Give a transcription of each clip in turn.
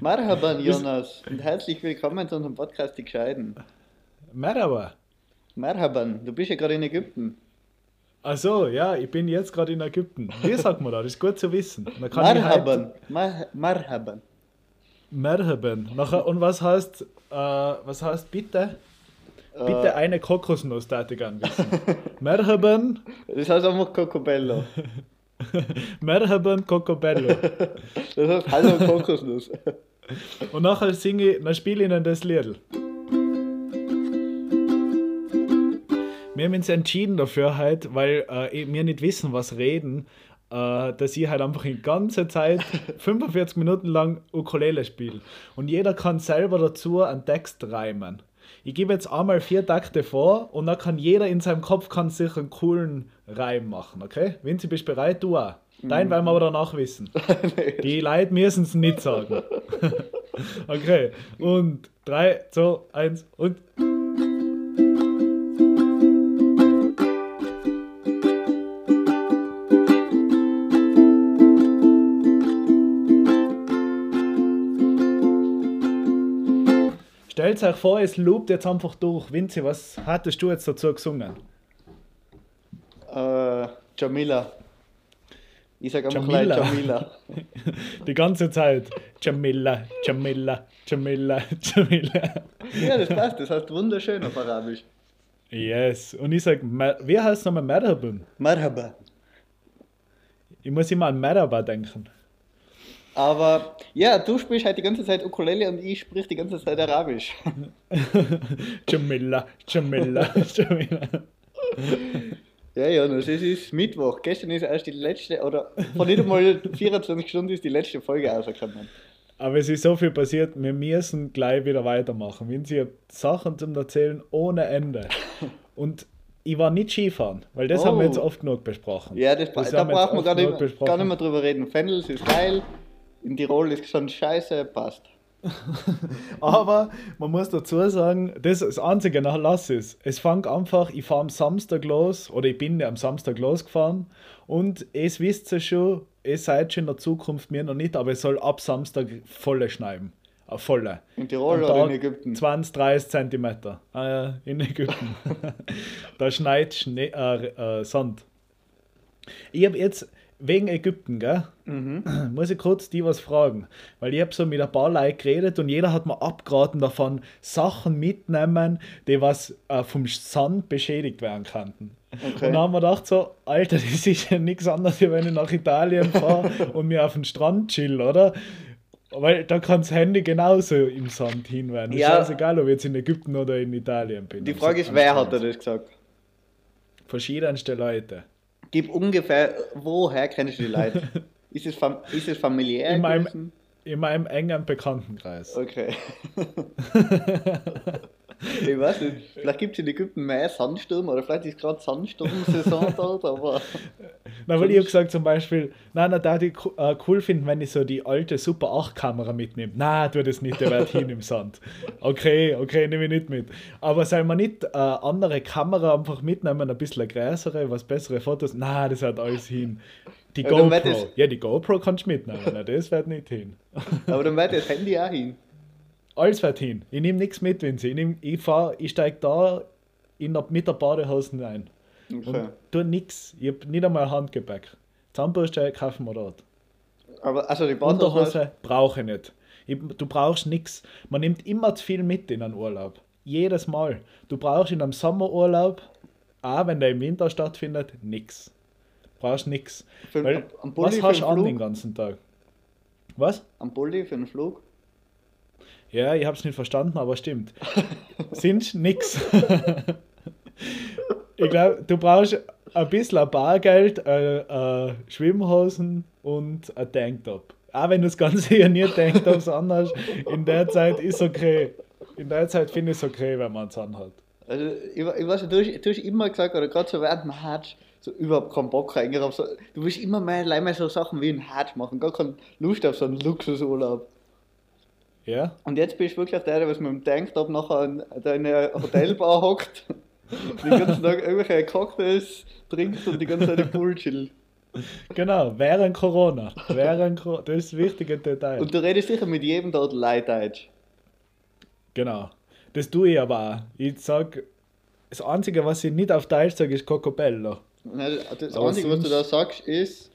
Marhaban, Jonas, und herzlich willkommen zu unserem Podcast Die Gescheiden. Merhaba. Marhaban, du bist ja gerade in Ägypten. Ach so, ja, ich bin jetzt gerade in Ägypten. Wie sagt man da? Das ist gut zu wissen. Dann kann Marhaban, Mar Marhaban. Nachher, und was heißt, äh, was heißt bitte? Bitte Äh, eine Kokosnuss, da hätte ich gern wissen. Merhaban, das heißt einfach Cocobello. Merhaban Cocobello. Das heißt Hallo Kokosnuss. Und nachher singe ich, dann spiele ich ihnen das Lied. Wir haben uns entschieden dafür halt, weil äh, wir nicht wissen, was reden, äh, dass ich halt einfach die ganze Zeit 45 Minuten lang Ukulele spiele. Und jeder kann selber dazu einen Text reimen. Ich gebe jetzt einmal vier Takte vor und dann kann jeder in seinem Kopf kann sich einen coolen Reim machen, okay? Vinzi, bist du bereit? Du auch. Dein werden wir aber danach wissen. Die Leute müssen es nicht sagen. okay, und 3, 2, 1 und. Stellt euch vor, es loopt jetzt einfach durch. Vinzi, was hattest du jetzt dazu gesungen? Jamila. Ich sag einfach gleich Jamila. Jamila. Die ganze Zeit. Jamila, Jamila, Jamila, Jamila. Ja, das passt, das heißt wunderschön auf Arabisch. Yes. Und ich sag, Ma- wie heißt es nochmal Merhaba? Marhaba. Ich muss immer an Merhaba denken. Aber ja, du sprichst halt die ganze Zeit Ukulele und ich sprich die ganze Zeit Arabisch. Jamila, Jamila, Jamila. Ja, Jonas, es ist Mittwoch. Gestern ist erst die letzte, oder vor nicht einmal 24 Stunden ist die letzte Folge rausgekommen. Aber es ist so viel passiert, wir müssen gleich wieder weitermachen. Wenn sie Sachen zum Erzählen ohne Ende. Und ich war nicht Skifahren, weil das haben wir Oh. jetzt oft genug besprochen. Ja, das, Das da haben wir gar nicht, gar nicht mehr drüber reden. Fendels ist geil, in Tirol ist schon scheiße, passt. Aber man muss dazu sagen, das ist das einzige nach Lass ist. Es fängt einfach, ich fahre am Samstag los oder ich bin am Samstag losgefahren und es wisst ihr schon, es seid schon in der Zukunft mir noch nicht, aber es soll ab Samstag volle schneiden. Äh, volle. In Tirol oder in Ägypten? 20, 30 Zentimeter. Ja, in Ägypten. da schneit Schnee, äh, äh, Sand. Ich habe jetzt wegen Ägypten, gell? Mhm. muss ich kurz die was fragen. Weil ich habe so mit ein paar Leuten geredet und jeder hat mir abgeraten davon, Sachen mitnehmen, die was äh, vom Sand beschädigt werden könnten. Okay. Und dann haben wir gedacht so, Alter, das ist ja nichts anderes, wenn ich nach Italien fahre und mir auf den Strand chill, oder? Weil da kann das Handy genauso im Sand hinwerfen. Ja. Ist scheißegal, ob ich jetzt in Ägypten oder in Italien bin. Die Am Frage ist, wer hat das gesagt? Verschiedenste Leute. Gib ungefähr, woher kennst du die Leute? Ist es, fam ist es familiär? In meinem-? In meinem engen Bekanntenkreis. Okay. ich weiß nicht, vielleicht gibt es in Ägypten mehr Sandsturm oder vielleicht ist gerade Sandsturmsaison dort, aber Na, weil ich hab gesagt zum Beispiel, nein, na, da die äh, cool finden, wenn ich so die alte Super 8 Kamera mitnehme. Na, tu das nicht, der wird hin im Sand. Okay, okay, nehme ich nicht mit. Aber soll man nicht äh, andere Kamera einfach mitnehmen, ein bisschen eine größere, was bessere Fotos? Na, das hat alles hin. Die wird GoPro. Ja, die GoPro kannst du mitnehmen, na, das wird nicht hin. aber dann wird das Handy auch hin. Alles wird hin. Ich nehme nichts mit, wenn sie. Ich, nehm, ich, ich steige da in der, mit der Badehose ein. Okay. Und tu nix. Ich hab nicht einmal Handgepäck. Zahnbürste kaufen wir dort. Aber also die Badehose, Unterhose brauche ich nicht. Ich, du brauchst nichts. Man nimmt immer zu viel mit in einen Urlaub. Jedes Mal. Du brauchst in einem Sommerurlaub, auch wenn der im Winter stattfindet, nichts. Brauchst nichts. Weil, was hast du an den ganzen Tag? Was? am Bulli für den Flug. Ja, ich hab's nicht verstanden, aber stimmt. Sind nix. ich glaube, du brauchst ein bisschen Bargeld, äh, äh, Schwimmhosen und ein Tanktop. Auch wenn du das ganze Jahr nie Tanktops anhast, in der Zeit ist okay. In der Zeit finde ich es okay, wenn man es anhat. Also ich, ich weiß nicht, du hast, du hast immer gesagt, oder gerade so während dem Hatsch, so überhaupt keinen Bock eigentlich auf so, du willst immer mehr, mal so Sachen wie ein Hatsch machen, gar keine Lust auf so einen Luxusurlaub. Ja? Und jetzt bist du wirklich der, der was mit dem Tanktop nachher in, da in einer Hotelbar hockt, den ganzen Tag irgendwelche Cocktails trinkt und die ganze Zeit chillt. Genau, während Corona. Während Corona. Das ist das wichtige Detail. Und du redest sicher mit jedem dort Leitdeutsch. Genau. Das tue ich aber auch. Ich sag, das Einzige, was ich nicht auf Deutsch sage, ist Cocobello. Nein, Das Einzige, was du da sagst, ist,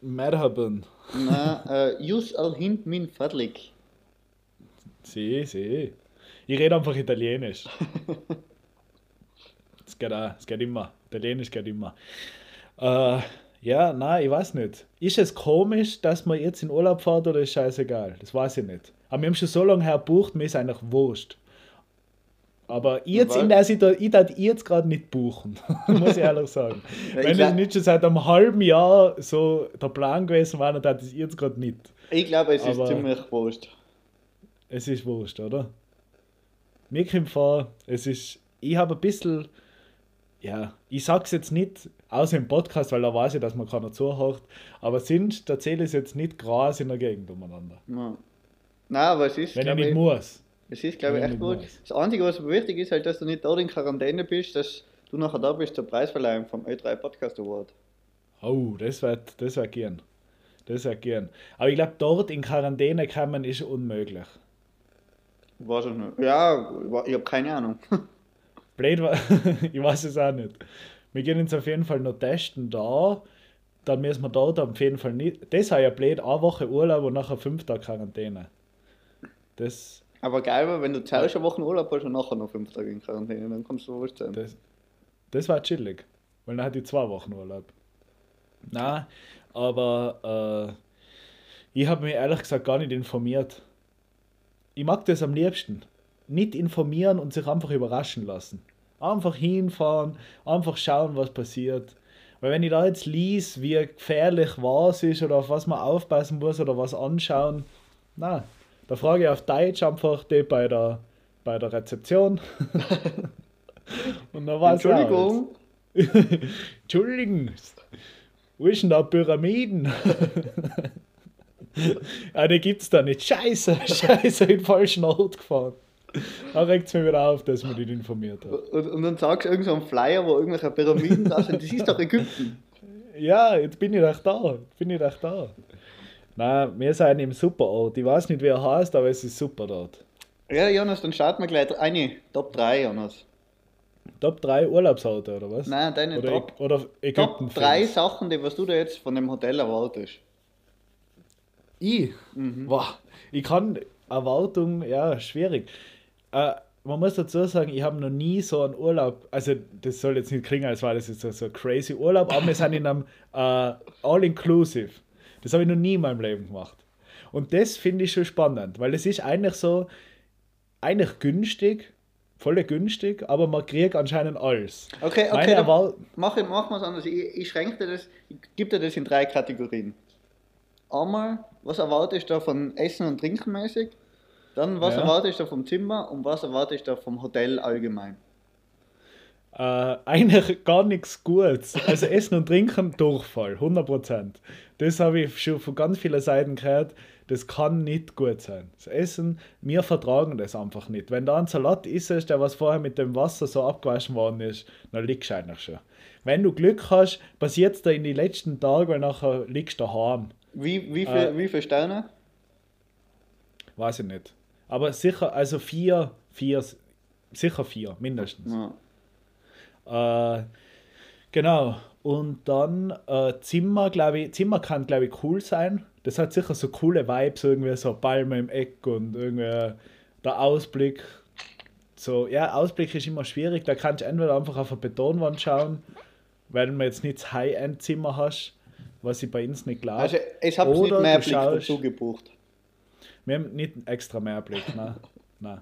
Merhaben. Na, äh, Jus al hint min fadlik. Sie, sie. Ich rede einfach Italienisch. Das geht auch, das geht immer. Italienisch geht immer. Äh, ja, nein, ich weiß nicht. Ist es komisch, dass man jetzt in Urlaub fährt oder ist scheißegal? Das weiß ich nicht. Aber wir haben schon so lange her gebucht, mir ist eigentlich wurscht. Aber jetzt in der Situation, ich darf jetzt gerade nicht buchen, muss ich ehrlich sagen. Wenn es nicht schon seit einem halben Jahr so der Plan gewesen war, dann darf ich jetzt gerade nicht. Ich glaube, es ist Aber- ziemlich wurscht. Es ist wurscht, oder? Mir kommt vor, es ist. Ich habe ein bisschen. Ja, ich sag's jetzt nicht, außer im Podcast, weil da weiß ich, dass man keiner zuhört. Aber sind, da zähle ich jetzt nicht Gras in der Gegend umeinander. Ja. Nein, aber es ist, Wenn ich nicht ich, muss. Es ist, glaube ich, echt gut. Das Einzige, was aber wichtig ist, halt, dass du nicht dort in Quarantäne bist, dass du nachher da bist zur Preisverleihung vom Ö3 Podcast Award. Oh, das wird das wär gern. Das wär gern. Aber ich glaube, dort in Quarantäne kommen ist unmöglich. Weiß ich nicht. Ja, ich habe keine Ahnung. Blöd war, ich weiß es auch nicht. Wir gehen uns auf jeden Fall noch testen da. Dann müssen wir dort auf jeden Fall nicht. Das ist ja blöd, eine Woche Urlaub und nachher fünf Tage Quarantäne. Das, Aber geil wenn du zuerst eine Woche Urlaub hast und nachher noch fünf Tage in Quarantäne, dann kommst du wurscht sein. das, das war chillig. Weil dann hatte ich zwei Wochen Urlaub. Na, aber äh, ich habe mich ehrlich gesagt gar nicht informiert. Ich mag das am liebsten. Nicht informieren und sich einfach überraschen lassen. Einfach hinfahren, einfach schauen, was passiert. Weil wenn ich da jetzt lies, wie gefährlich was ist oder auf was man aufpassen muss oder was anschauen, na, da frage ich auf Deutsch einfach die bei der, bei der Rezeption. und dann auch Entschuldigung, jetzt. Entschuldigen, wo ist denn da Pyramiden? ja, die gibt's da nicht. Scheiße, scheiße, in den falschen Ort gefahren. Da regt es mir wieder auf, dass man nicht informiert hat. und, und dann sagst du irgend so einen Flyer, wo irgendwelche Pyramiden da sind, das ist doch Ägypten. Ja, jetzt bin ich doch da. Jetzt bin ich doch da. Nein, wir sind im Superort. Ich weiß nicht, wie er heißt, aber es ist super dort. Ja, Jonas, dann starten wir gleich eine Top 3, Jonas. Top 3 Urlaubsorte, oder was? Nein, deine oder, Top, oder Ägypten. Top 3 Sachen, die was du da jetzt von dem Hotel erwartest. Ich? Wow. Ich kann Erwartung, ja, schwierig. Äh, man muss dazu sagen, ich habe noch nie so einen Urlaub, also das soll jetzt nicht klingen, als war das jetzt so, so ein crazy Urlaub, aber wir sind in einem äh, All-Inclusive. Das habe ich noch nie in meinem Leben gemacht. Und das finde ich schon spannend, weil es ist eigentlich so, eigentlich günstig, voll günstig, aber man kriegt anscheinend alles. Okay, okay, Erwar- mach, mach mal anders. Ich, ich schränke dir das, ich gebe dir das in drei Kategorien. Einmal, was erwartest du da von Essen und Trinken mäßig? Dann, was Ja. erwartest du vom Zimmer und was erwartest du vom Hotel allgemein? Äh, eigentlich gar nichts Gutes. Also Essen und Trinken, Durchfall, 100%. Das habe ich schon von ganz vielen Seiten gehört. Das kann nicht gut sein. Das Essen, wir vertragen das einfach nicht. Wenn da ein Salat ist, der was vorher mit dem Wasser so abgewaschen worden ist, dann liegst du eigentlich schon. Wenn du Glück hast, passiert es da in den letzten Tagen, weil nachher liegst du daheim. Wie, wie, viel, Äh. wie viele Sterne? Weiß ich nicht. Aber sicher, also vier, vier, sicher vier, mindestens. Ja. Äh, genau. Und dann äh, Zimmer, glaube ich, Zimmer kann, glaube ich, cool sein. Das hat sicher so coole Vibes, irgendwie so Palme im Eck und irgendwie der Ausblick. So, ja, Ausblick ist immer schwierig. Da kannst du entweder einfach auf eine Betonwand schauen, wenn du jetzt nicht das High-End-Zimmer hast, was ich bei uns nicht glaube. Also, es hat nicht mehr Blick schaust- dazu gebucht. Wir haben nicht extra mehr Blick, nein. nein.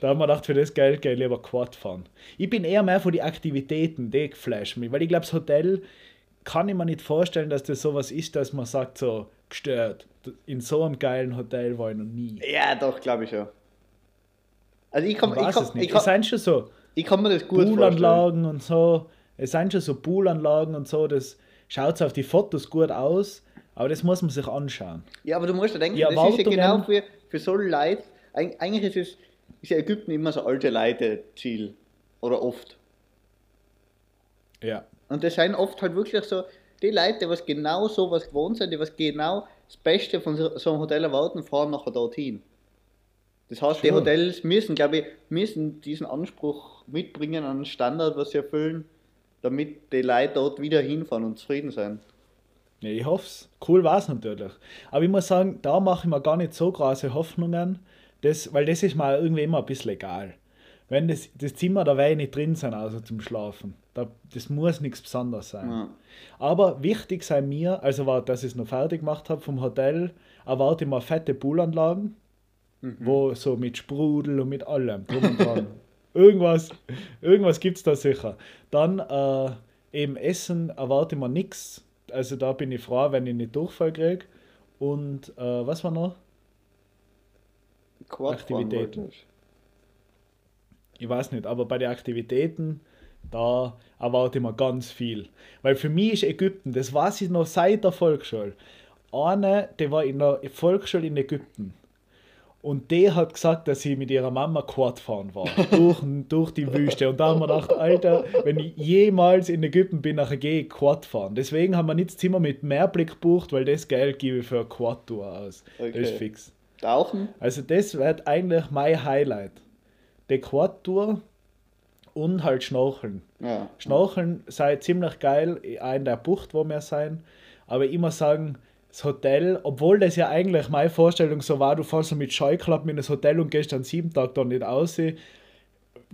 Da haben wir gedacht, für das Geld gehe ich lieber Quad fahren. Ich bin eher mehr von den Aktivitäten, die flashen mich. Weil ich glaube, das Hotel kann ich mir nicht vorstellen, dass das sowas ist, dass man sagt, so gestört. In so einem geilen Hotel war ich noch nie. Ja, doch, glaube ich schon. Also, ich kann, Ich ich, weiß kann, es ich, kann, Es sind schon so ich kann mir das gut vorstellen. Poolanlagen und so. Es sind schon so Poolanlagen und so. Das schaut auf die Fotos gut aus, aber das muss man sich anschauen. Ja, aber du musst ja denken, Die das ist ja genau für, für so Leute, eig- eigentlich ist es ist ja Ägypten immer so alte Leute Ziel. Oder oft. Ja. Und das sind oft halt wirklich so die Leute, die was genau so was gewohnt sind, die was genau das Beste von so so einem Hotel erwarten, fahren nachher dorthin. Das heißt, die Sure. Hotels müssen, glaube ich, müssen diesen Anspruch mitbringen an einen Standard, was sie erfüllen, damit die Leute dort wieder hinfahren und zufrieden sein. Ja, ich hoffe es. Cool war es natürlich. Aber ich muss sagen, da mache ich mir gar nicht so große Hoffnungen, das, weil das ist mir irgendwie immer ein bisschen egal. Wenn das, das Zimmer, da werde ich nicht drin sein, also zum Schlafen. Da, das muss nichts Besonderes sein. Ja. Aber wichtig sei mir, also war, dass ich es noch fertig gemacht habe vom Hotel, erwarte ich mal fette Poolanlagen, wo so mit Sprudel und mit allem drum und dran. irgendwas irgendwas gibt es da sicher. Dann äh, eben Essen erwarte ich mir nichts. Also da bin ich froh, wenn ich nicht Durchfall kriege. Und äh, was war noch? Aktivitäten. Ich weiß nicht, aber bei den Aktivitäten, da erwarte ich mir ganz viel. Weil für mich ist Ägypten, das weiß ich noch seit der Volksschule. Eine, die war in der Volksschule in Ägypten. Und die hat gesagt, dass sie mit ihrer Mama Quad fahren war. durch, durch die Wüste. Und da haben wir gedacht, Alter, wenn ich jemals in Ägypten bin, nachher gehe ich Quad fahren. Deswegen haben wir nicht das Zimmer mit Mehrblick gebucht, weil das Geld gebe ich für eine Quad-Tour aus. Das ist Okay. fix. Tauchen? Also das wird eigentlich mein Highlight. Die Quad-Tour und halt Schnorcheln. Ja. Schnorcheln sei ziemlich geil, auch in der Bucht, wo wir sein. Aber muss sagen, das Hotel, obwohl das ja eigentlich meine Vorstellung so war, du fährst so mit Scheuklappen in das Hotel und gehst dann sieben Tage da nicht aus,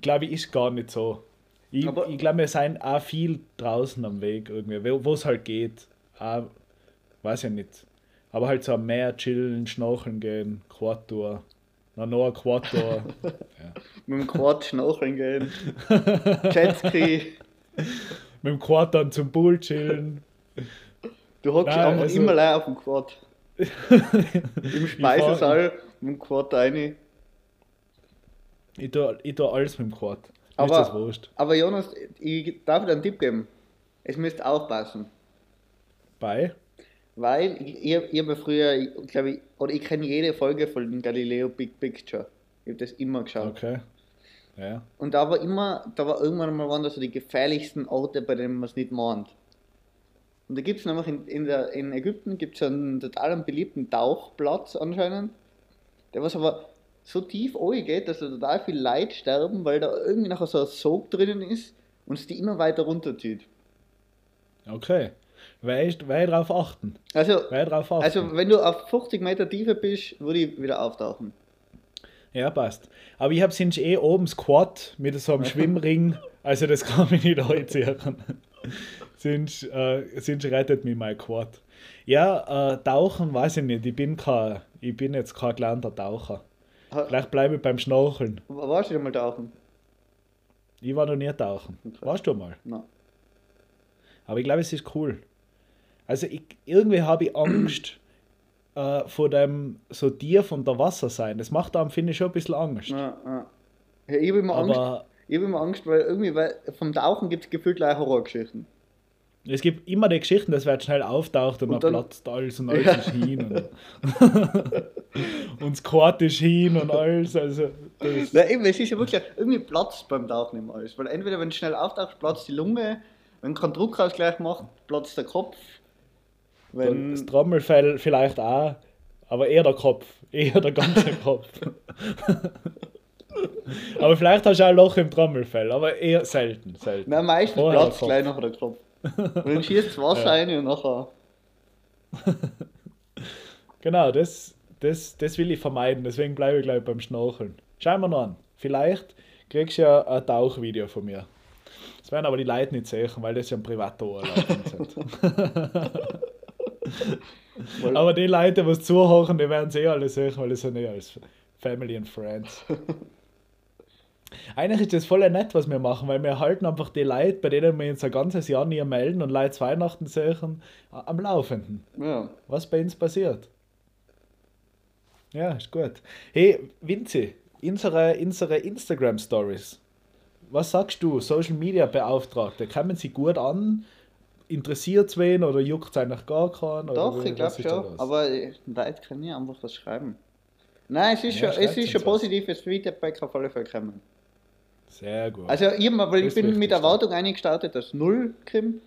glaube ich, ist gar nicht so. Ich, ich glaube, wir sind auch viel draußen am Weg irgendwie, wo es halt geht. Auch, weiß ja nicht. Aber halt so am Meer chillen, schnorcheln gehen, Quad-Tour. Dann noch eine Quad-Tour. Mit dem Quad schnorcheln gehen. Jetski. Mit dem Quad dann zum Pool chillen. Du hockst Nein, einfach also- immer leer auf dem Quad. Im Speisesaal mit dem Quad rein. Ich tue, ich tue alles mit dem Quad. Mir Aber- ist das wurscht. Aber Jonas, ich darf dir einen Tipp geben. Es müsst aufpassen. Bei? Weil ich, ich, habe früher, glaube ich, oder ich kenne jede Folge von Galileo Big Picture. Ich habe das immer geschaut. Okay. Ja. Und da war immer, da war irgendwann mal waren das so die gefährlichsten Orte, bei denen man es nicht mahnt. Und da gibt es nämlich in, in, der, in Ägypten gibt's einen total beliebten Tauchplatz anscheinend, der was aber so tief geht, dass da total viel Leid sterben, weil da irgendwie nachher so ein Sog drinnen ist und es die immer weiter runterzieht. Okay. Werd ich drauf achten. Also, achten. also wenn du auf 50 Meter Tiefe bist, würde ich wieder auftauchen. ja, passt. Aber ich habe sind eh oben das Quad mit so einem Schwimmring. Also das kann mich nicht anziehen. sind, äh, sind rettet mich mein Quad. Ja, äh, tauchen weiß ich nicht. Ich bin, kein, ich bin jetzt kein gelernter Taucher. Ha- Vielleicht bleibe ich beim Schnorcheln. Warst du schon mal tauchen? Ich war noch nie tauchen. Warst du mal? Nein. Aber ich glaube, es ist cool. Also ich, irgendwie habe ich Angst äh, vor dem so Tier von der Wasser sein. Das macht einem, finde ich, schon ein bisschen Angst. Ja, ja. Ja, ich habe immer Angst. Aber Ich habe immer Angst, weil irgendwie weil vom Tauchen gibt es gefühlt gleich Horrorgeschichten. es gibt immer die Geschichten, das wird schnell auftaucht und, Und dann dann- platzt alles und alles Ja. ist hin. Und, und das Quad ist hin und alles. Also das, Na eben, es ist ja wirklich, irgendwie platzt beim Tauchen immer alles. Weil entweder, wenn du schnell auftauchst, platzt die Lunge, wenn kein Druckausgleich macht, platzt der Kopf. Wenn, das Trommelfell vielleicht auch, aber eher der Kopf. Eher der ganze Kopf. aber vielleicht hast du auch ein Loch im Trommelfell, aber eher selten. selten. na, meistens Vorher Kopf. gleich nachher der Kopf. Und dann schießt das Wasser Ja. rein und nachher. Genau, das, das, das will ich vermeiden, deswegen bleibe ich gleich beim Schnorcheln. Schauen wir noch an. Vielleicht kriegst du ja ein Tauchvideo von mir. Das werden aber die Leute nicht sehen, weil das ja ein privater Urlaub ist. Aber die Leute, die es zuhören, die werden es eh alle sehen, weil das sind eh als Family and Friends. Eigentlich ist das voll nett, was wir machen, weil wir halten einfach die Leute, bei denen wir uns ein ganzes Jahr nie melden und Leute Weihnachten sehen, am Laufenden ja. was bei uns passiert. Ja, ist gut. Hey, Vinzi, unsere, unsere Instagram-Stories. Was sagst du, Social Media Beauftragte? Kommen sie gut an? Interessiert es wen oder juckt es eigentlich gar keinen? Doch, ich glaube schon. Aber Leute können ja einfach was schreiben. Nein, es ist Ja, schon, es ist schon positives Feedback auf alle Fälle gekommen. Sehr gut. Also ich, weil ich bin mit Erwartung eingestartet, dass null kommt.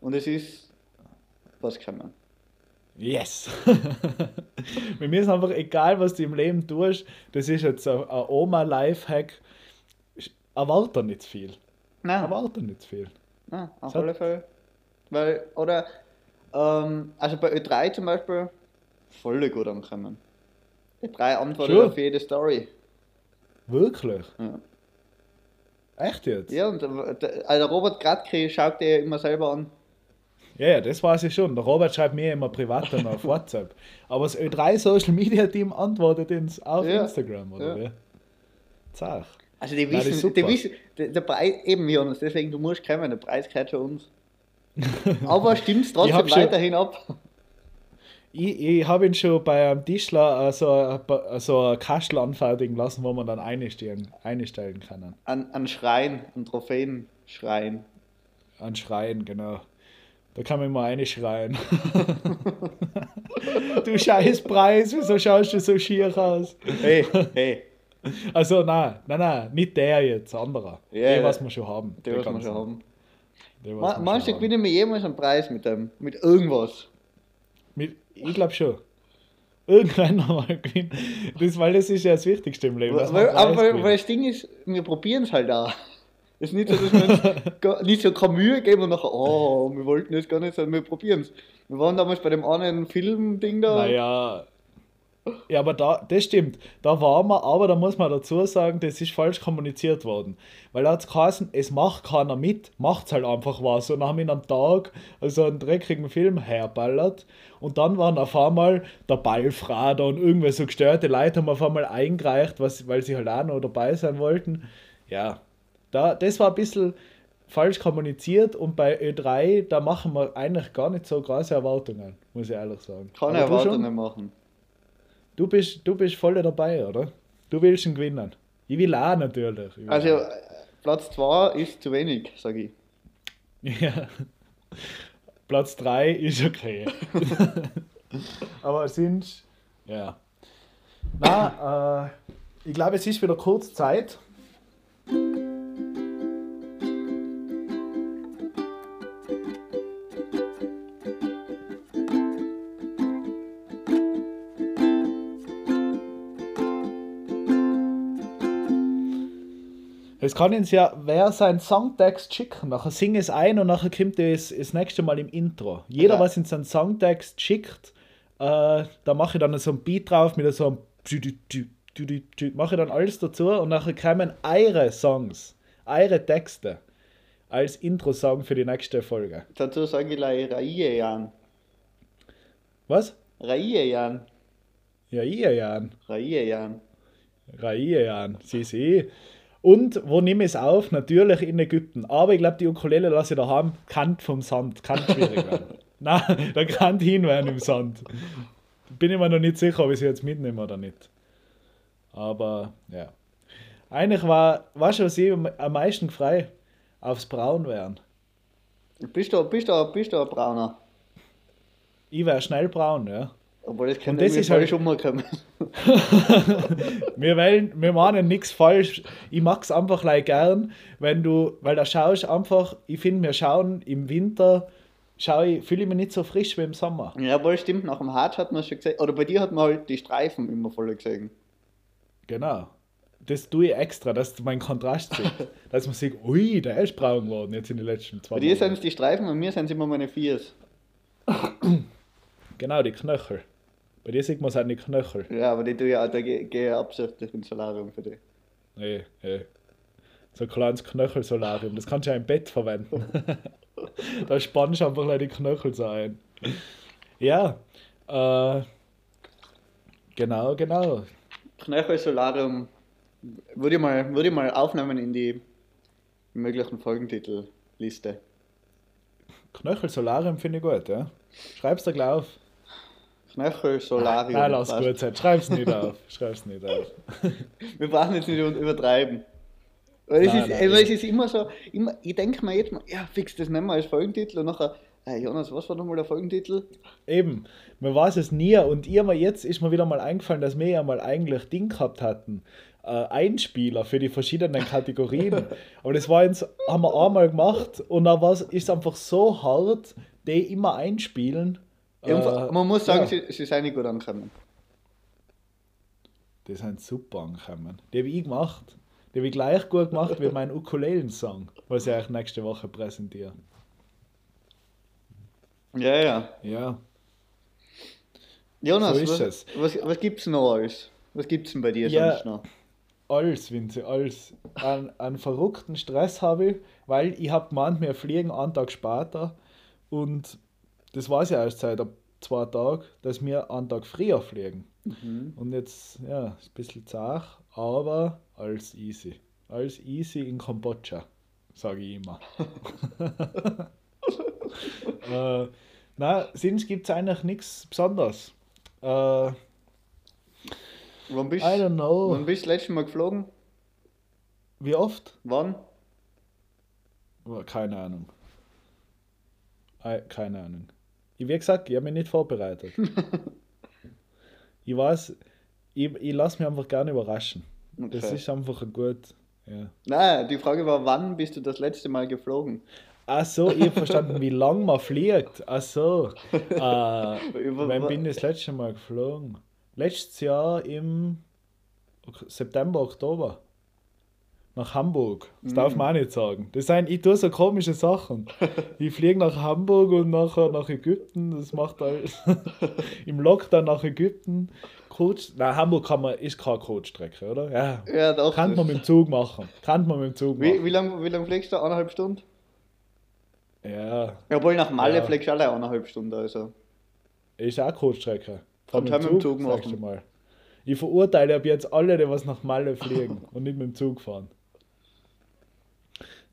Und es ist was gekommen. Yes! Bei mir ist einfach egal, was du im Leben tust, das ist jetzt ein, ein Oma-Lifehack. Erwarte nicht viel. Nein, Erwarte nicht viel. nein auf alle Fälle. Weil, oder, ähm, also bei Ö3 zum Beispiel, voll gut ankommen. Ö3 antwortet Schon? auf jede Story. Wirklich? Ja. Echt jetzt? Ja, und der, der, also der Robert Gradke schaut dir immer selber an. Ja, ja, das weiß ich schon. Der Robert schreibt mir immer privat dann auf WhatsApp. Aber das Ö3 Social Media Team antwortet ins auf Ja, Instagram, oder ja. wie? Zach. Also die wissen, die wissen, der, der Preis, eben Jonas, deswegen du musst kommen, der Preis gehört schon uns. Aber stimmt's Ich trotzdem hab schon- weiterhin ab. Ich, ich habe ihn schon bei einem Tischler äh, so, ein- so ein Kastel anfertigen lassen, wo man dann einstellen, einstellen kann. An, an Schreien, an Trophäen schreien. An Schreien, genau. Da kann man immer einschreien. du scheiß Preis, wieso schaust du so schier aus? Hey, hey, Also nein, nein, nein, nicht der jetzt, anderer. Ja, der, was wir schon haben. der was wir schon haben. Ma- haben. gewinnen wir jemals einen Preis mit dem? Mit irgendwas? Mit, ich glaube schon. Irgendwann einmal gewinnen. Das, weil das ist ja das Wichtigste im Leben. Weil, aber weil, das Ding ist, wir probieren es halt auch. Es ist nicht so, dass wir uns gar- nicht so keine Mühe geben und nachher, oh, wir wollten das gar nicht, sondern wir probieren es. Wir waren damals bei dem anderen Film-Ding da. Naja. Ja, aber da, das stimmt. Da waren wir, aber da muss man dazu sagen, das ist falsch kommuniziert worden. Weil da hat es geheißen, es macht keiner mit, macht halt einfach was. Und dann haben wir am Tag so einen dreckigen Film herballert. Und dann waren auf einmal der Ballfrader und irgendwelche so gestörte Leute haben auf einmal eingereicht, was, weil sie halt auch noch dabei sein wollten. Ja, da, das war ein bisschen falsch kommuniziert und bei Ö3, da machen wir eigentlich gar nicht so große Erwartungen, muss ich ehrlich sagen. Keine? Erwartungen machen. Du bist, du bist voll dabei, oder? Du willst ihn gewinnen. Ich will auch natürlich. Ich will Also, auch. Platz 2 ist zu wenig, sage ich. Ja. Platz 3 ist okay. Aber sind. Ja. Na, äh, ich glaube, es ist wieder kurz Zeit. Es kann uns ja wer seinen Songtext schicken, nachher sing es ein und nachher kommt es das nächste Mal im Intro. Jeder, Ja. was uns seinen Songtext schickt, äh, da mache ich dann so ein Beat drauf mit so einem mache ich dann alles dazu und nachher kommen eure Songs, eure Texte als Intro-Song für die nächste Folge. Dazu sage ich gleich Jan. Was? Raie Jan. Ja, ihr Jan. Raie Und wo nehme ich es auf? Natürlich in Ägypten. Aber ich glaube, die Ukulele lasse ich daheim. Kant vom Sand. Kann schwierig werden. Nein, da kann hin werden im Sand. Bin ich mir noch nicht sicher, ob ich sie jetzt mitnehme oder nicht. Aber ja. Eigentlich war, war schon sie am am meisten frei aufs Braun werden. Bist du, bist du, bist du ein Brauner? Ich wäre schnell braun, ja. Obwohl das kann das ist halt- schon mal kommen. Wir, wollen, wir meinen nichts falsch. Ich mag es einfach gleich gern, wenn du, weil da schaust einfach, ich finde, wir schauen im Winter, schau ich, fühle ich mich nicht so frisch wie im Sommer. Ja, wohl stimmt, nach dem Hart hat man schon gesehen. Oder bei dir hat man halt die Streifen immer voll gesehen. Genau. Das tue ich extra, dass mein Kontrast sieht. dass man sieht, ui, der ist braun geworden jetzt in den letzten zwei Bei dir sind es die Streifen, bei mir sind es immer meine Viers. Genau, die Knöchel. Bei dir sieht man es auch die Knöchel. Ja, aber die tue ich auch, da gehe ich absichtlich ins Solarium für dich. Nee, nee. So ein kleines Knöchelsolarium, das kannst du ja im Bett verwenden. da spannst du einfach die Knöchel so ein. Ja, äh, genau, genau. Knöchel Solarium würde ich mal, würde ich mal aufnehmen in die möglichen Folgentitelliste. Knöchelsolarium finde ich gut, ja. Schreib's da gleich auf. Knöchel Solarium. Nein, lass gut sein. Schreib's nicht auf. Schreib's nicht auf. Wir brauchen jetzt nicht übertreiben. Weil es, Nein, ist, nein, weil es ist immer so, immer, ich denke mir jetzt mal, ja, fix, das nehmen wir als Folgentitel und nachher Hey Jonas, was war nochmal der Folgentitel? Eben, man weiß es nie und ihr mal jetzt ist mir wieder mal eingefallen, dass wir ja mal eigentlich Ding gehabt hatten. Äh, Einspieler für die verschiedenen Kategorien. Aber das war jetzt, haben wir einmal gemacht und da war es ist einfach so hart, die immer einspielen. Ja, man muss sagen, ja. sie, sie sind nicht gut angekommen. Die sind super angekommen. Die habe ich gemacht. Die habe ich gleich gut gemacht wie mein Ukulelen-Song, was ich euch nächste Woche präsentiere. Ja, ja. Ja, Jonas, So was, es. was, was gibt's noch alles? Was gibt's denn bei dir Ja. sonst noch? alles, Vinze, alles. Einen, einen verrückten Stress habe ich, weil ich habe gemeint, wir fliegen einen Tag später und das weiß ich erst seit zwei Tagen, dass wir einen Tag früher fliegen. Und jetzt, ja, ist ein bisschen zart, aber alles easy. Alles easy in Kambodscha, sage ich immer. äh, na, sonst gibt es eigentlich nichts Besonderes. Äh, I Wann bist, don't know. wann bist du das letzte Mal geflogen? Wie oft? Wann? Keine Ahnung. Ei, Keine Ahnung. Ich, wie gesagt, ich habe mich nicht vorbereitet. ich weiß, ich, ich lasse mich einfach gerne überraschen. Das Okay. ist einfach ein gut. Ja. Nein, die Frage war, wann bist du das letzte Mal geflogen? Ach so, ich habe verstanden, wie lang man fliegt. Ach so. Äh, wann bin ich das letzte Mal geflogen? Letztes Jahr im September, Oktober. Nach Hamburg. Das darf man auch nicht sagen. Das sind, ich tue so komische Sachen. Ich fliege nach Hamburg und nachher nach Ägypten. Das macht alles. Im Lockdown nach Ägypten. Coach. Nein, Hamburg kann man, ist keine Coachstrecke, oder? Ja. Ja, doch. Kann man mit dem Zug machen. Kann man mit dem Zug wie machen. wie lange wie lang fliegst du? Eineinhalb Stunden? Ja. Ja, obwohl nach Malle Ja. fliegst du alle eineinhalb Stunden. Also. Ist auch Coachstrecke. Kann man mit dem Zug du machen. Ich verurteile ab jetzt alle, die was nach Malle fliegen und nicht mit dem Zug fahren.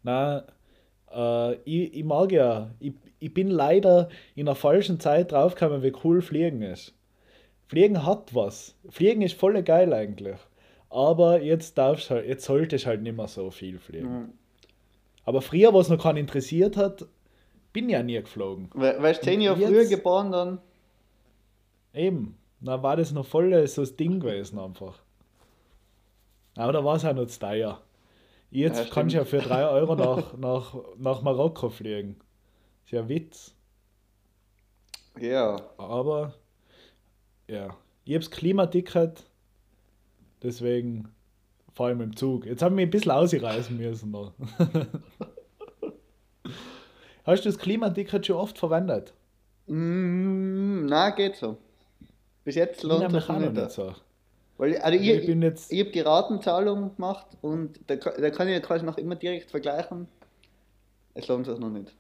Nein, äh, ich, ich mag ja, ich, ich bin leider in der falschen Zeit draufgekommen, wie cool Fliegen ist. Fliegen hat was. Fliegen ist voll geil eigentlich. Aber jetzt darfst halt, jetzt sollte ich halt nicht mehr so viel fliegen. Mhm. Aber früher, was noch keinen interessiert hat, bin ich ja nie geflogen. We weißt du, zehn Jahre früher geboren, dann. Eben. Da war das noch voll so das Ding gewesen einfach. Aber da war es auch noch zu teuer. Jetzt Ja, kannst du ja für 3 Euro nach, nach, nach Marokko fliegen. Ist ja Witz. Ja. Aber ja. Ich hab's Klimaticket, deswegen fahre ich mit dem Zug. Jetzt haben wir ein bisschen ausreisen müssen noch. Hast du das Klimaticket schon oft verwendet? Mm, na, geht so. Bis jetzt Ich lohnt nicht. nicht so. Weil, also ich, Ich bin jetzt. Ich habe die Ratenzahlung gemacht und da, da kann ich quasi noch immer direkt vergleichen. Es lohnt sich noch nicht.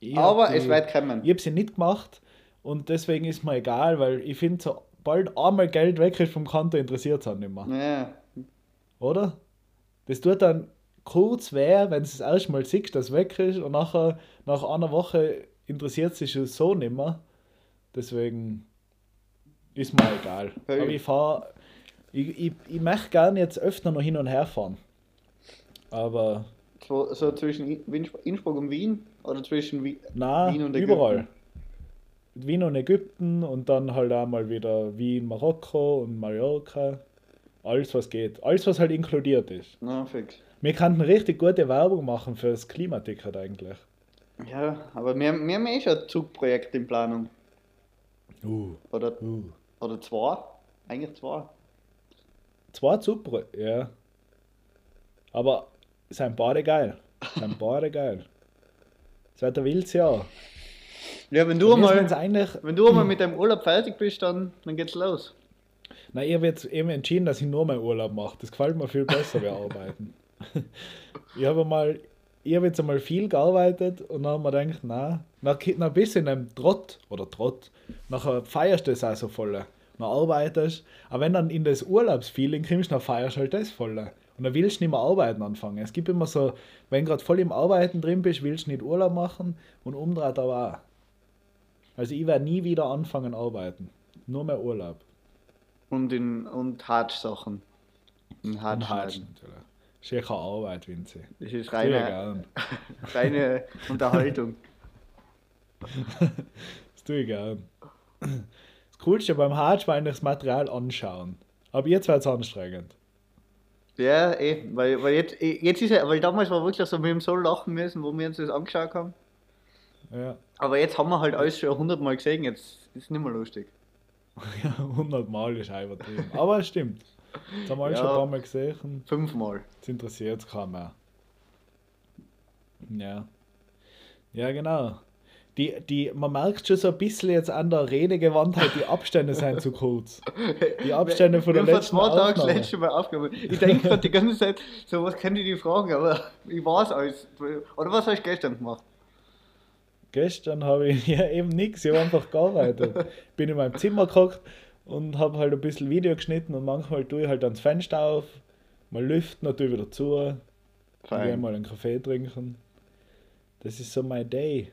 ich Aber die- es wird kommen. Ich habe sie nicht gemacht und deswegen ist mir egal, weil ich finde, sobald einmal Geld weg ist vom Konto, interessiert es auch nicht mehr. Ja, Oder? Das tut dann kurz weh, wenn du es erstmal siehst, dass es weg ist und nachher, nach einer Woche interessiert es sich schon so nicht mehr. Deswegen ist mir egal. Hey. Aber ich fahre, ich, ich, ich möchte gerne jetzt öfter noch hin und her fahren. Aber so, so zwischen Innsbruck und Wien oder zwischen Wien, Na, Wien und Ägypten? überall. Wien und Ägypten und dann halt auch mal wieder Wien, Marokko und Mallorca. Alles, was geht. Alles, was halt inkludiert ist. Na, fix. Wir könnten richtig gute Werbung machen für das Klimaticket eigentlich. Ja, aber wir, wir haben eh schon ein Zugprojekt in Planung. Uh, Oder, uh. Oder zwei. Eigentlich zwei. Zwei super, ja. Aber sind beide geil. Sind beide geil. Es wird ein wildes Jahr. Ja, wenn du Wir einmal, wenn du einmal mit deinem Urlaub fertig bist, dann, dann geht's los. Na, ich habe jetzt eben entschieden, dass ich nur meinen Urlaub mache. Das gefällt mir viel besser wie arbeiten. ich habe mal, ich habe jetzt einmal viel gearbeitet und dann haben wir gedacht, na, nach, ein bisschen einem Trott oder Trott, nachher feierst du das auch so voll. Dann arbeitest, aber wenn dann in das Urlaubsfeeling kommst, dann feierst du halt das voll. Und dann willst du nicht mehr arbeiten anfangen. Es gibt immer so, wenn du gerade voll im Arbeiten drin bist, willst du nicht Urlaub machen und umdreht aber auch. Also ich werde nie wieder anfangen arbeiten. Nur mehr Urlaub. Und in und Hatsch-Sachen. In Und Hatsch. Hatschen natürlich. Ist ja keine Arbeit, Vinzi. Das ist reine, reine Unterhaltung. das tue ich gern. Das Coolste beim Hatsch war eigentlich das Material anschauen. Aber jetzt wird es anstrengend. Ja, eh, weil, weil jetzt, eh, jetzt ist ja, weil damals war wirklich so, wir haben so lachen müssen, wo wir uns das angeschaut haben. Ja, Aber jetzt haben wir halt alles schon hundertmal gesehen, jetzt ist es nicht mehr lustig. ja 100 Mal ist auch übertrieben. Aber es stimmt. Jetzt haben wir Ja. schon ein paar Mal gesehen. Fünfmal. Jetzt interessiert es keinen mehr. Ja. Ja, genau. Die, die, man merkt schon so ein bisschen jetzt an der Redegewandtheit, die Abstände sind zu kurz. Die Abstände von der wir letzten vor zwei Tagen das letzte Mal aufgenommen. Ich denke gerade die ganze Zeit, so was kann ich die fragen, aber ich weiß alles. Oder was hast du gestern gemacht? Gestern habe ich ja eben nichts, ich habe einfach gearbeitet. Bin in meinem Zimmer gehockt und habe halt ein bisschen Video geschnitten und manchmal tue ich halt ans Fenster auf, mal lüften, dann tue ich wieder zu, gehe mal einen Kaffee trinken. Das ist so mein Day.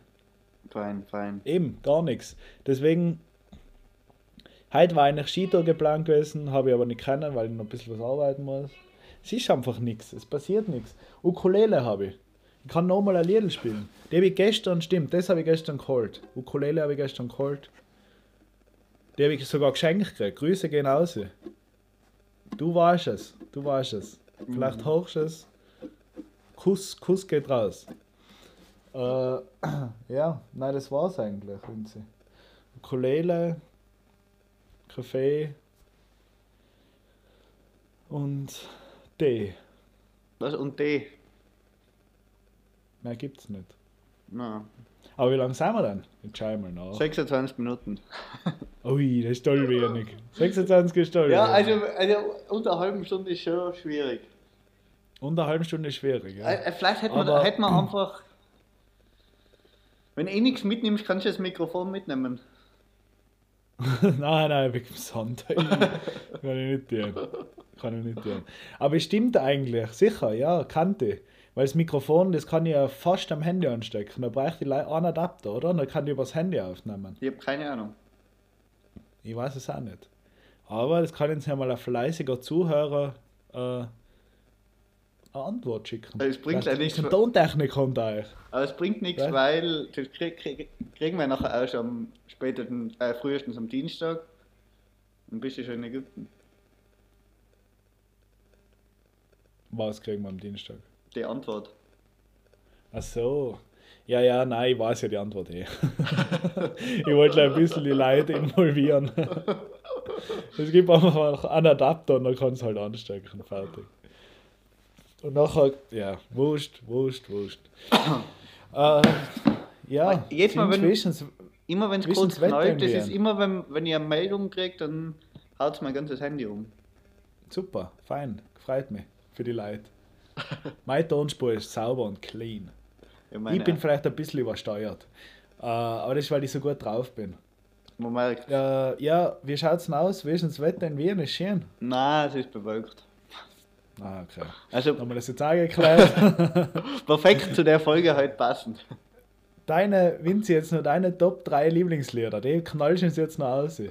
fein, fein. Eben, gar nichts. Deswegen, heute war eigentlich Skitour geplant gewesen, habe ich aber nicht können, weil ich noch ein bisschen was arbeiten muss. Es ist einfach nichts, es passiert nichts. Ukulele habe ich. Ich kann nochmal ein Lied spielen. Die habe ich gestern, stimmt, das habe ich gestern geholt. Ukulele habe ich gestern geholt. Die habe ich sogar geschenkt gekriegt. Grüße gehen raus. Du weißt es, du weißt es. Vielleicht hörst du es. Kuss, Kuss geht raus. Äh, ja, nein, das war's eigentlich, Vinzi. Ukulele, Kaffee und Tee. Was? Und die? Mehr gibt's nicht. Na, Aber wie lange sind wir denn? Jetzt schau mal nach. 26 Minuten. Ui, das ist toll wenig. 26 ist toll Ja, also, also unter einer halben Stunde ist schon schwierig. Unter einer halben Stunde ist schwierig, ja. Äh, äh, Vielleicht hätte man, Aber- hätte man einfach. Wenn du eh nichts mitnimmst, kannst du das Mikrofon mitnehmen. nein, nein, wegen dem Sand. Kann ich nicht tun. Kann ich nicht tun. Aber es stimmt eigentlich, sicher, ja, kannte. Weil das Mikrofon, das kann ich ja fast am Handy anstecken. Da brauche ich einen Adapter, oder? Und dann kann ich übers Handy aufnehmen. Ich habe keine Ahnung. Ich weiß es auch nicht. Aber das kann jetzt ja mal ein fleißiger Zuhörer äh, eine Antwort schicken. Es bringt ja nichts. Tontechniker unter euch. Aber es bringt nichts, Ja. weil das krieg, krieg, kriegen wir nachher erst am späteren, äh, frühestens am Dienstag. Dann bist du schon in Ägypten. Was kriegen wir am Dienstag? Die Antwort. Ach so. Ja, ja, nein, ich weiß ja die Antwort eh. ich wollte gleich ein bisschen die Leute involvieren. es gibt einfach einen Adapter und dann kannst du halt anstecken. Fertig. Und nachher, ja, wurscht, wurscht, wurscht. äh, ja, Jetzt mal, wenn- Immer wenn es kurz knallt, das ist immer, wenn, wenn ich eine Meldung kriege, dann haut mein ganzes Handy um. super, fein, freut mich für die Leute. Meine Tonspur ist sauber und clean. Ich, meine, ich bin vielleicht ein bisschen übersteuert. Äh, aber das ist, weil ich so gut drauf bin. man merkt, Äh, ja, wie schaut's denn aus? Wie ist denn das Wetter in Wien? Ist schön. nein, es ist bewölkt. Ah, okay. Also Haben wir das jetzt auch geklärt? perfekt zu der Folge heute passend. deine, Vinzi, jetzt nur deine Top 3 Lieblingslieder. Die knallst du uns jetzt noch aus.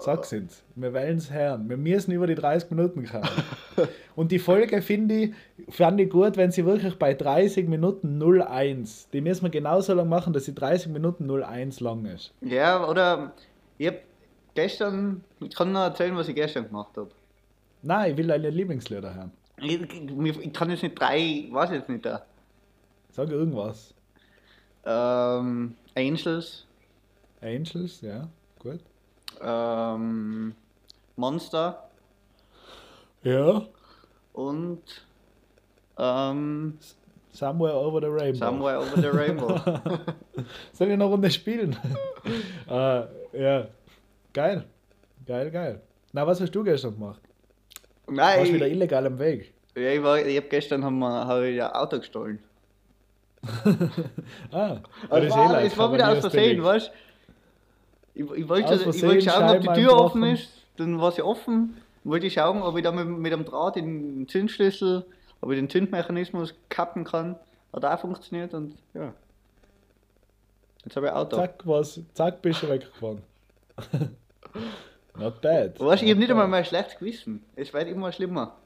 Sag's uns. Wir wollen es hören. Wir müssen über die 30 Minuten kommen. Und die Folge finde ich, fand ich gut, wenn sie wirklich bei 30 Minuten 01. Die müssen wir genauso lang machen, dass sie 30 Minuten 01 lang ist. Ja, oder ich hab gestern, ich kann nur erzählen, was ich gestern gemacht habe. Nein, ich will deine Lieblingslieder hören. Ich, ich, ich kann jetzt nicht drei, weiß jetzt nicht da. Sag irgendwas. Ähm, Angels, Angels, ja, gut. Ähm, Monster Ja. und ähm, Somewhere over the rainbow. Somewhere Over the Rainbow. Soll ich noch Runde spielen? äh, ja. Geil. Geil, geil. Na, was hast du gestern gemacht? Nein, Warst wieder illegal am Weg? ja, ich, war, ich hab gestern haben wir, hab ich ein Auto gestohlen. Ah, eh war, es war wieder aus Versehen, weißt du? Ich, ich, wollte, Aus ich wollte schauen, ob die Tür offen ist. Dann war sie offen. Wollte ich schauen, ob ich da mit, mit dem Draht den Zündschlüssel, ob ich den Zündmechanismus kappen kann. Hat auch funktioniert und ja. Jetzt habe ich Auto. Zack, was, zack, bist du weggefahren. Not bad. Weißt du, ich habe nicht einmal bad. mehr ein schlechtes Gewissen. Es wird immer schlimmer.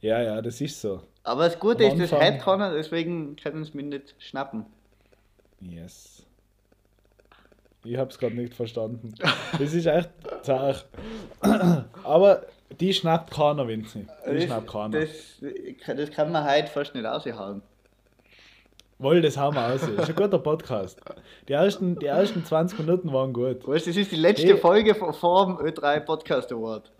Ja, ja, das ist so. Aber das Gute Am ist, das Anfang- hält keiner, deswegen können sie mich nicht schnappen. Yes. Ich habe es gerade nicht verstanden. Das ist echt zart. Aber die schnappt keiner, Vinzi. Die Das, schnappt keiner. das, das kann man heute fast nicht aushauen. Wohl, das haben wir aus. Das ist ein guter Podcast. Die ersten, die ersten 20 Minuten waren gut. Weißt das ist die letzte Hey. Folge vor dem Ö3 Podcast Award.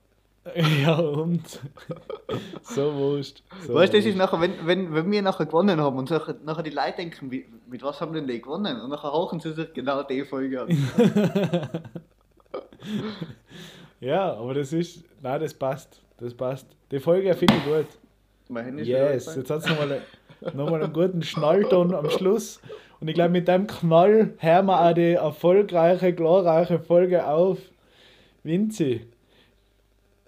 Ja, und. So wurscht. So weißt du, das ist nachher, wenn, wenn, wenn wir nachher gewonnen haben und nachher, nachher die Leute denken, wie, mit was haben denn die gewonnen? Und nachher hauchen sie sich genau die Folge an. Ja, aber das ist. Nein, das passt. Das passt. Die Folge finde ich gut. Mein Handy Yes, jetzt hat es nochmal noch mal einen guten Schnallton am Schluss. Und ich glaube, mit dem Knall hören wir auch die erfolgreiche, glorreiche Folge auf. Vinzi,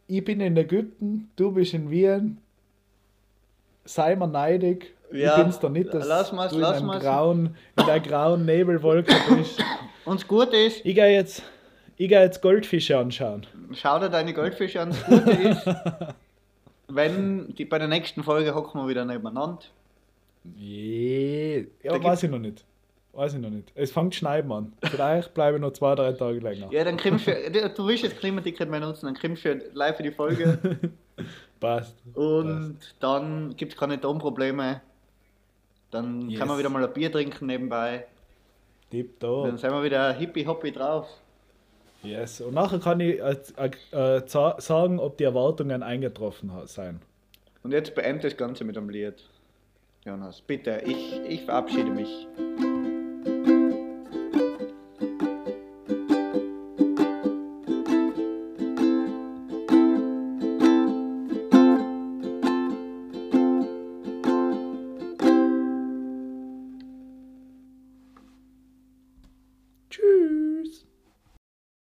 ich bin in Ägypten, du bist in Wien. Sei mir neidig. Ja, ich bin's da nicht, dass lass mal's, du in, lass grauen, in der grauen Nebelwolke bist. Und das Gute ist, Ich gehe jetzt, ich geh jetzt Goldfische anschauen. schau dir deine Goldfische an. Das Gute ist, wenn die, bei der nächsten Folge hocken wir wieder nebeneinander. Je, ja, Da weiß ich noch nicht. Weiß ich noch nicht. Es fängt schneiden an. Vielleicht bleibe ich noch zwei, drei Tage länger. Ja, dann kriegst du, du willst jetzt Klimaticket mehr nutzen, dann kriegst du live für die Folge. Passt. Und dann gibt es keine Tonprobleme. Dann Yes. kann man wieder mal ein Bier trinken nebenbei. Tipp Dann da. sind wir wieder hippie hoppy drauf. Yes. Und nachher kann ich äh, äh, sagen, ob die Erwartungen eingetroffen sein. Und jetzt beende das Ganze mit einem Lied. Jonas, bitte, ich, ich verabschiede mich.